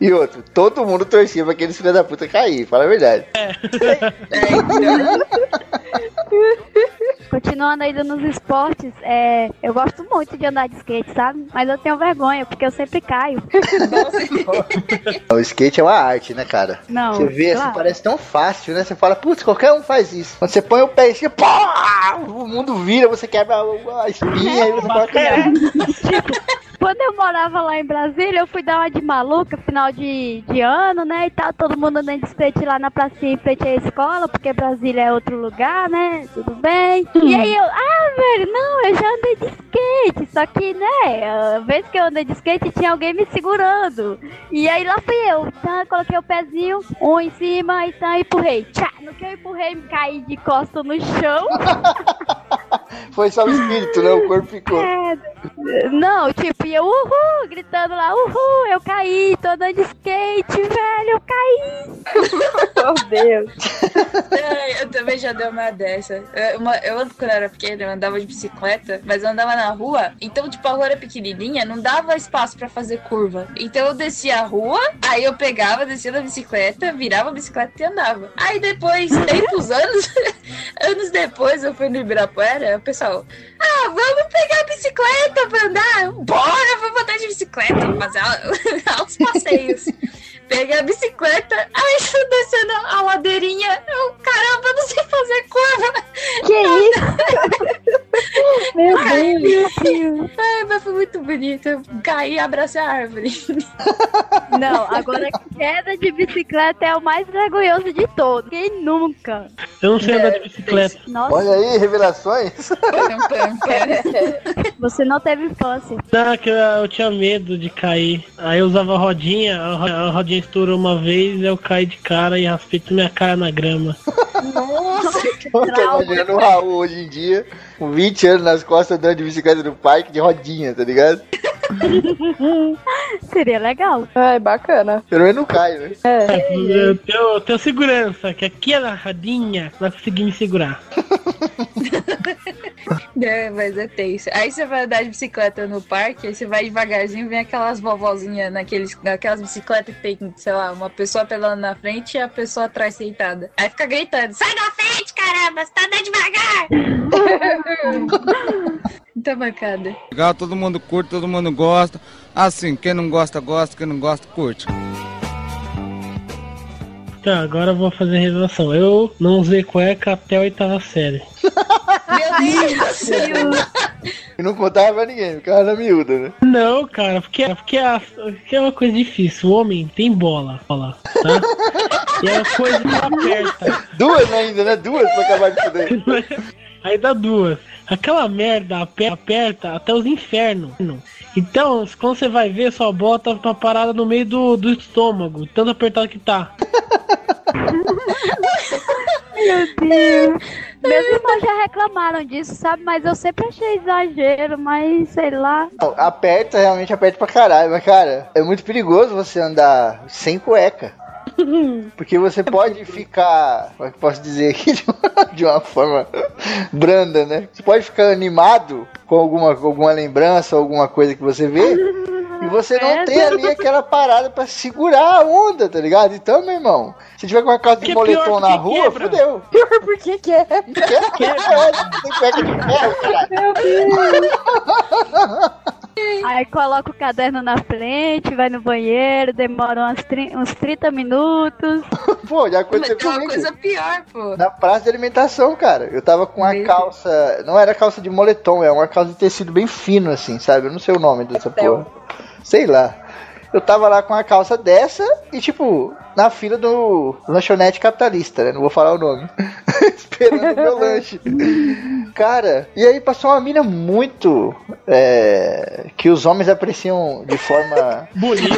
E outro, todo mundo torcia pra aqueles filha da puta cair, fala a verdade. [LAUGHS] Continuando ainda nos esportes, é, eu gosto muito de andar de skate, sabe? Mas eu tenho vergonha, porque eu sempre caio. [LAUGHS] O skate é uma arte, né, cara? Não, Você vê assim, claro. parece tão fácil, né? Você fala, putz, qualquer um faz isso. Quando você põe o pé assim, pá, o mundo vira, você quebra a espinha e você fala, cara, Quando eu morava lá em Brasília, eu fui dar uma de maluca, final de, de ano, né? E tal, todo mundo andando de skate lá na pracinha em frente à escola, porque Brasília é outro lugar, né? Tudo bem. E aí eu, ah, velho, não, eu já andei de skate. Só que, né, a vez que eu andei de skate, tinha alguém me segurando. E aí lá fui eu, tá? Coloquei o pezinho, um em cima e tá, empurrei. Tchá! No que eu empurrei, caí de costa no chão. [LAUGHS] foi só o espírito, né? O corpo ficou. É, não, tipo, eu, uhul, gritando lá, uhul, eu caí, tô andando de skate, velho, eu caí. [LAUGHS] Meu Deus. É, eu também já dei uma dessa. Eu, uma- eu, quando eu era pequena, eu andava de bicicleta, mas eu andava na rua, então, tipo, a rua era pequenininha, não dava espaço pra fazer curva. Então eu descia a rua, aí eu pegava, descia da bicicleta, virava a bicicleta e andava. Aí depois, tempos [LAUGHS] anos, anos depois, eu fui no Ibirapuera, pessoal, ah, vamos pegar a bicicleta pra andar? Bora, vamos andar de bicicleta, fazer [LAUGHS] os passeios. Peguei a bicicleta, aí tô descendo a ladeirinha. Eu, caramba, eu não sei fazer curva. Que [LAUGHS] isso? Meu Deus. Ai, mas foi muito bonito. Eu caí e abracei a árvore. [LAUGHS] Não, agora queda de bicicleta é o mais vergonhoso de todos. Quem nunca? Eu não sei andar de bicicleta. Nossa, Olha aí, revelações. você não teve infância. Não, que eu, eu tinha medo de cair. Aí eu usava a rodinha, a, ro- a rodinha estourou uma vez, eu caí de cara e raspei toda minha cara na grama. Eu tô imaginando o Raul hoje em dia, com 20 anos nas costas, andando de bicicleta no parque, de rodinha, tá ligado? [LAUGHS] Seria legal. Ai, bacana. Pelo menos não cai, né? É. Eu tenho, eu tenho segurança, que aqui é radinha vai conseguir me segurar. [LAUGHS] É, mas é tenso. Aí você vai andar de bicicleta no parque, aí você vai devagarzinho, vem aquelas vovozinhas naqueles, naquelas bicicletas que tem, sei lá, uma pessoa pedalando na frente e a pessoa atrás sentada. Aí fica gritando, sai da frente, caramba, você tá andando devagar! [LAUGHS] Muita bancada. Legal, todo mundo curte, todo mundo gosta. Assim, quem não gosta, gosta, quem não gosta, curte. Tá, agora eu vou fazer a revelação. Eu não usei cueca até a oitava série. Meu Deus! [LAUGHS] E não contava pra ninguém, ficava na miúda, né? Não, cara, porque, porque, a- porque é uma coisa difícil. O homem tem bola, bola tá? E é uma coisa que aperta. Duas ainda, né? Duas pra acabar de fuder. [LAUGHS] Aí dá duas. Aquela merda aper- aperta até os infernos. Então, quando você vai ver, sua bola tá tá parada no meio do, do estômago, tanto apertado que tá. Meu Deus. Meus irmãos já reclamaram disso, sabe? Mas eu sempre achei exagero, mas sei lá. Não, aperta, realmente aperta pra caralho, mas cara, é muito perigoso você andar sem cueca. Porque você pode ficar, como é que posso dizer aqui, [LAUGHS] de uma, de uma forma branda, né? Você pode ficar animado com alguma, alguma lembrança, alguma coisa que você vê, e você não É. tem ali aquela parada pra segurar a onda, tá ligado? Então, meu irmão, se tiver com uma calça de Que é moletom na porque rua, quebra. fudeu. Pior por que que é? Quebra, tem cueca de ferro, caralho. Meu Deus. [LAUGHS] Aí coloca o caderno na frente, vai no banheiro, demora umas uns 30 minutos. [LAUGHS] Pô, já aconteceu tem uma coisa pior, pô. Na praça de alimentação, cara. Eu tava com uma Meu calça. Não era calça de moletom, é uma calça de tecido bem fino, assim, sabe? Eu não sei o nome dessa Pastel. porra. Sei lá. Eu tava lá com uma calça dessa e, tipo, na fila do lanchonete capitalista, né? Não vou falar o nome. [LAUGHS] Esperando o meu lanche. Cara, e aí passou uma mina muito. é, que os homens apreciam de forma. [LAUGHS] Bonita!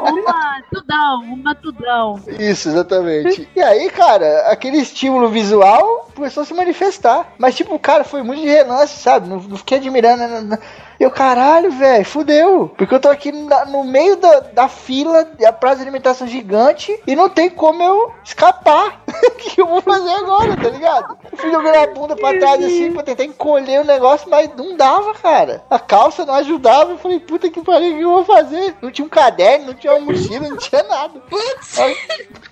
Uma tudão, uma tudão. Isso, exatamente. E aí, cara, aquele estímulo visual começou a se manifestar. Mas, tipo, cara, foi muito de relance, sabe? Não, não fiquei admirando. não- não- Eu, caralho, velho, fudeu. Porque eu tô aqui na- no meio da, da fila, a praça de alimentação gigante, e não tem como eu escapar. O [LAUGHS] que eu vou fazer agora, tá ligado? Eu fui jogando a bunda pra trás assim, pra tentar encolher o negócio, mas não dava, cara. A calça não ajudava. Eu falei, puta que pariu, o que eu vou fazer? Não tinha um caderno, não tinha uma mochila, não tinha nada. Aí,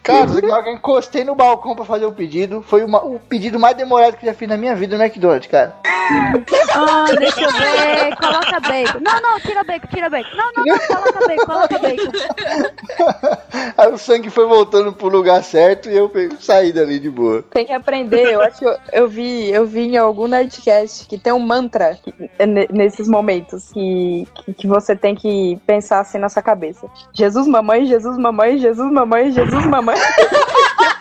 Cara, eu encostei no balcão pra fazer o pedido. Foi uma- o pedido mais demorado que eu já fiz na minha vida no McDonald's, cara. Ah, deixa eu ver. Coloca bacon. Não, não, tira bacon, tira bacon. Não, não, não, coloca bacon, coloca bacon. [LAUGHS] Aí o sangue foi voltando pro lugar certo e eu peguei- de boa. Tem que aprender. Eu acho que eu, eu vi, eu vi em algum Nerdcast que tem um mantra nesses momentos que, que você tem que pensar assim na sua cabeça. Jesus, mamãe, Jesus, mamãe, Jesus, mamãe, Jesus, mamãe. [LAUGHS]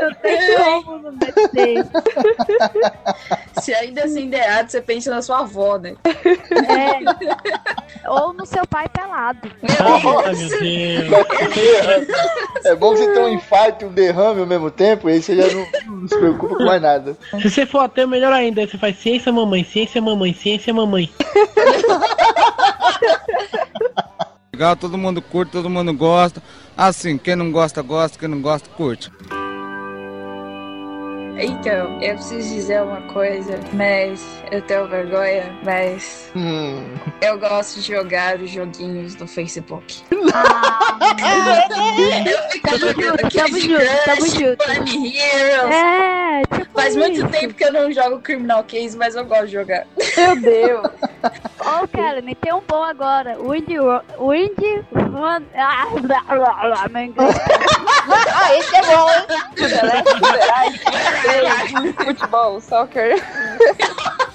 Eu tenho como não meter. Se ainda assim der errado, você pensa na sua avó, né? É. Ou no seu pai pelado. Meu Deus! É bom que você tem um infarto e um derrame ao mesmo tempo, e aí você já não, não se preocupa com mais nada. Se você for até melhor ainda, você faz ciência mamãe, ciência mamãe, ciência mamãe. Legal, todo mundo curte, todo mundo gosta. Assim, quem não gosta, gosta, quem não gosta, curte. Então, eu preciso dizer uma coisa, mas eu tenho vergonha, mas Hum. eu gosto de jogar os joguinhos no Facebook. Ah, Eu jogando junto, aquele tamo junto, tamo Crush, junto. Prime Heroes. é, tipo Faz muito tempo que eu não jogo Criminal Case, mas eu gosto de jogar. Meu Deus. [LAUGHS] Ô, [LAUGHS] Kelly, tem um bom agora. Wind... Wind... Run... Ah, blá, blá, blá, meu inglês. Ah, esse é bom, hein? [LAUGHS] Futebol, soccer. [LAUGHS]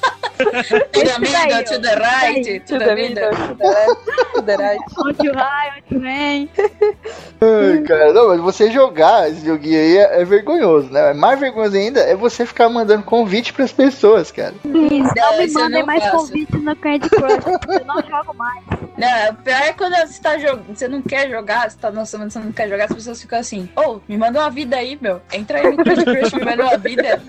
To the middle, to the right, to To the the middle. middle, to the left, to the right. Onde vai, onde vem. Ai, cara, não, mas você jogar esse joguinho aí é, é vergonhoso, né? Mais vergonhoso ainda é você ficar mandando convite pras pessoas, cara. Isso, não me eu mandem não mais faço. convites no Candy Crush, eu não jogo mais. Não, o pior é quando você tá jogando, você não quer jogar, você tá lançando, você não quer jogar, as pessoas ficam assim, ô, me manda uma vida aí, meu. Entra aí no Candy Crush, me manda uma vida.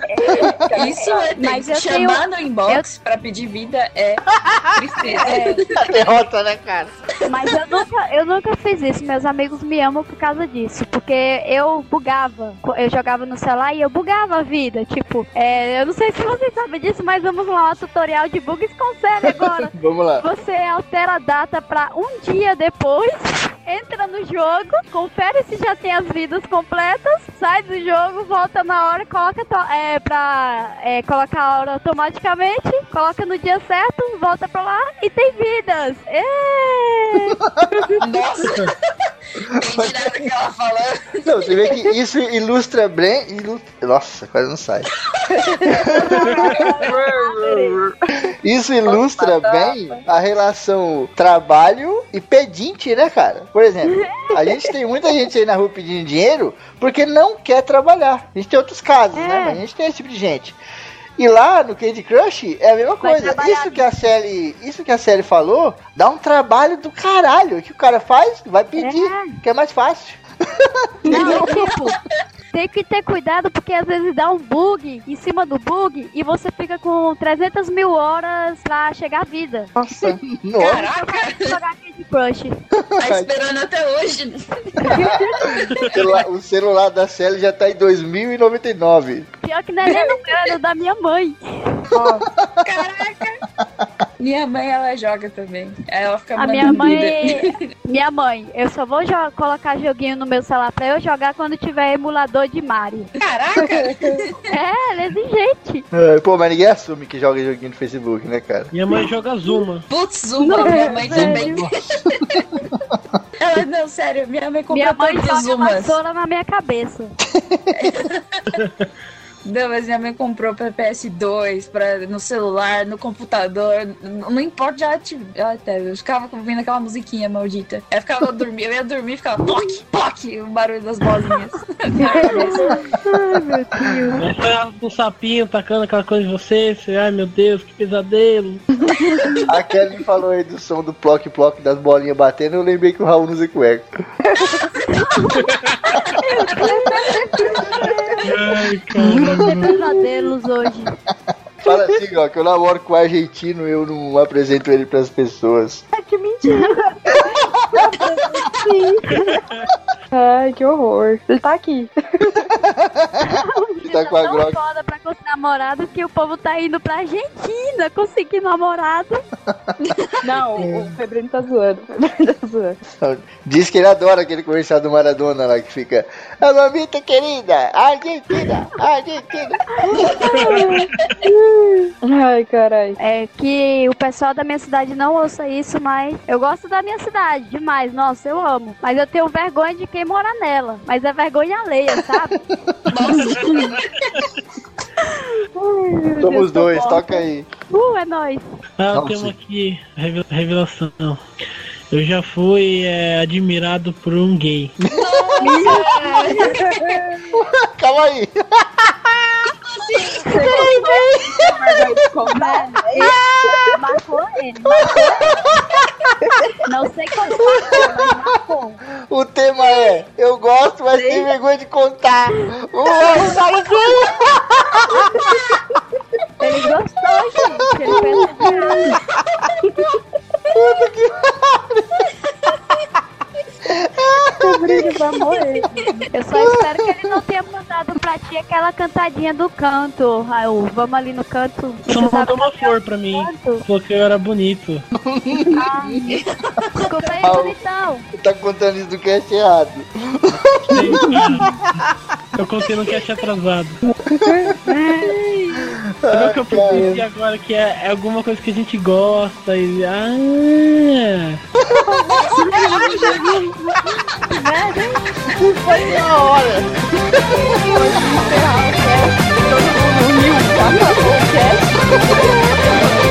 Isso é Mas eu chamar no inbox pra pedir vida é [LAUGHS] tristeza. A derrota, né, cara? Mas eu nunca, eu nunca fiz isso. Meus amigos me amam por causa disso. Porque eu bugava. Eu jogava no celular e eu bugava a vida. Tipo, é, eu não sei se vocês sabem disso, mas vamos lá, tutorial de bugs com agora. [LAUGHS] Vamos lá. Você altera a data pra um dia depois, entra no jogo, confere se já tem as vidas completas, sai do jogo, volta na hora, coloca é, pra é, colocar a hora automaticamente, coloca no dia certo, volta pra lá e tem vidas. [LAUGHS] Nossa! Nada que ela falando. Não, você vê que isso ilustra bem. ilu- Nossa, quase não sai. Isso ilustra bem a relação trabalho e pedinte, né, cara? Por exemplo, a gente tem muita gente aí na rua pedindo dinheiro porque não quer trabalhar. A gente tem outros casos, né? Mas a gente tem esse tipo de gente. E lá no Candy Crush é a mesma coisa. Isso que a série, isso que a série falou, dá um trabalho do caralho. O que o cara faz? Vai pedir, que é mais fácil. Não, [LAUGHS] tipo, tem que ter cuidado porque às vezes dá um bug em cima do bug e você fica com 300 mil horas pra chegar à vida. Nossa, [LAUGHS] nossa. Caraca, Jogar Candy Crush. tá esperando até hoje. O celular, da Sally já tá em 2099. Pior que não é nem no meu, é da minha mãe. Caraca! Minha mãe, ela joga também. Ela fica A minha mãe. [LAUGHS] Minha mãe, eu só vou jo- colocar joguinho no meu celular pra eu jogar quando tiver emulador de Mario. Caraca! [LAUGHS] É, ela é exigente. É, pô, mas ninguém assume que joga joguinho no Facebook, né, cara? Minha mãe joga Zuma. Putz, Zuma, minha mãe também. [LAUGHS] Ela, não, sério, minha mãe comprou Minha mãe joga Zumas. na minha cabeça. Não, mas minha mãe comprou pra PS2, pra, no celular, no computador. n- Não importa, já tive. Até, eu ficava ouvindo aquela musiquinha maldita. Aí eu ficava dormindo, eu ia dormir e ficava poc, poc, o barulho das bolinhas. [LAUGHS] Foi ela com o sapinho tacando aquela coisa em você, você, ai meu Deus, que pesadelo. A Kelly falou aí do som do ploc ploc das bolinhas batendo, eu lembrei que o Raul não usa cueca. [LAUGHS] Ai, [LAUGHS] pesadelos hoje. Fala assim, ó, que eu namoro com argentino eu não apresento ele pras pessoas. Que mentira. [LAUGHS] Ai, que horror. Ele tá aqui. Ele tá com a tão grossa. foda pra conseguir namorado que o povo tá indo pra Argentina conseguir namorado. [LAUGHS] Não, o Febrino tá zoando. O Febrino tá zoando. Diz que ele adora aquele comercial do Maradona lá que fica A mamita querida, Argentina, Argentina. [LAUGHS] Ai, caralho. É que o pessoal da minha cidade não ouça isso, mas eu gosto da minha cidade demais. Nossa, eu amo. Mas eu tenho vergonha de quem mora nela. Mas é vergonha alheia, sabe? [LAUGHS] Somos dois, toca aí. Uh, é nóis. Ah, temos aqui reve- revelação. Eu já fui é, admirado por um gay. [LAUGHS] Calma aí. Não sei como [LAUGHS] O tema é Eu gosto, mas tenho vergonha de contar. Ele gostou, gente. Ele percebeu. Puta que morrer. Eu só espero que aquela cantadinha do canto, Raul. Vamos ali no canto. Só Você sabe mandou uma flor pra mim. canto? Falou que eu era bonito. Ah, desculpa aí, bonitão. Tá contando isso do cast errado. Eu contei no cast atrasado. Sabe o que eu pensei agora? Que é, é, alguma coisa que a gente gosta e. Ah! Foi na hora! O cast, todo mundo riu, acabou o cast.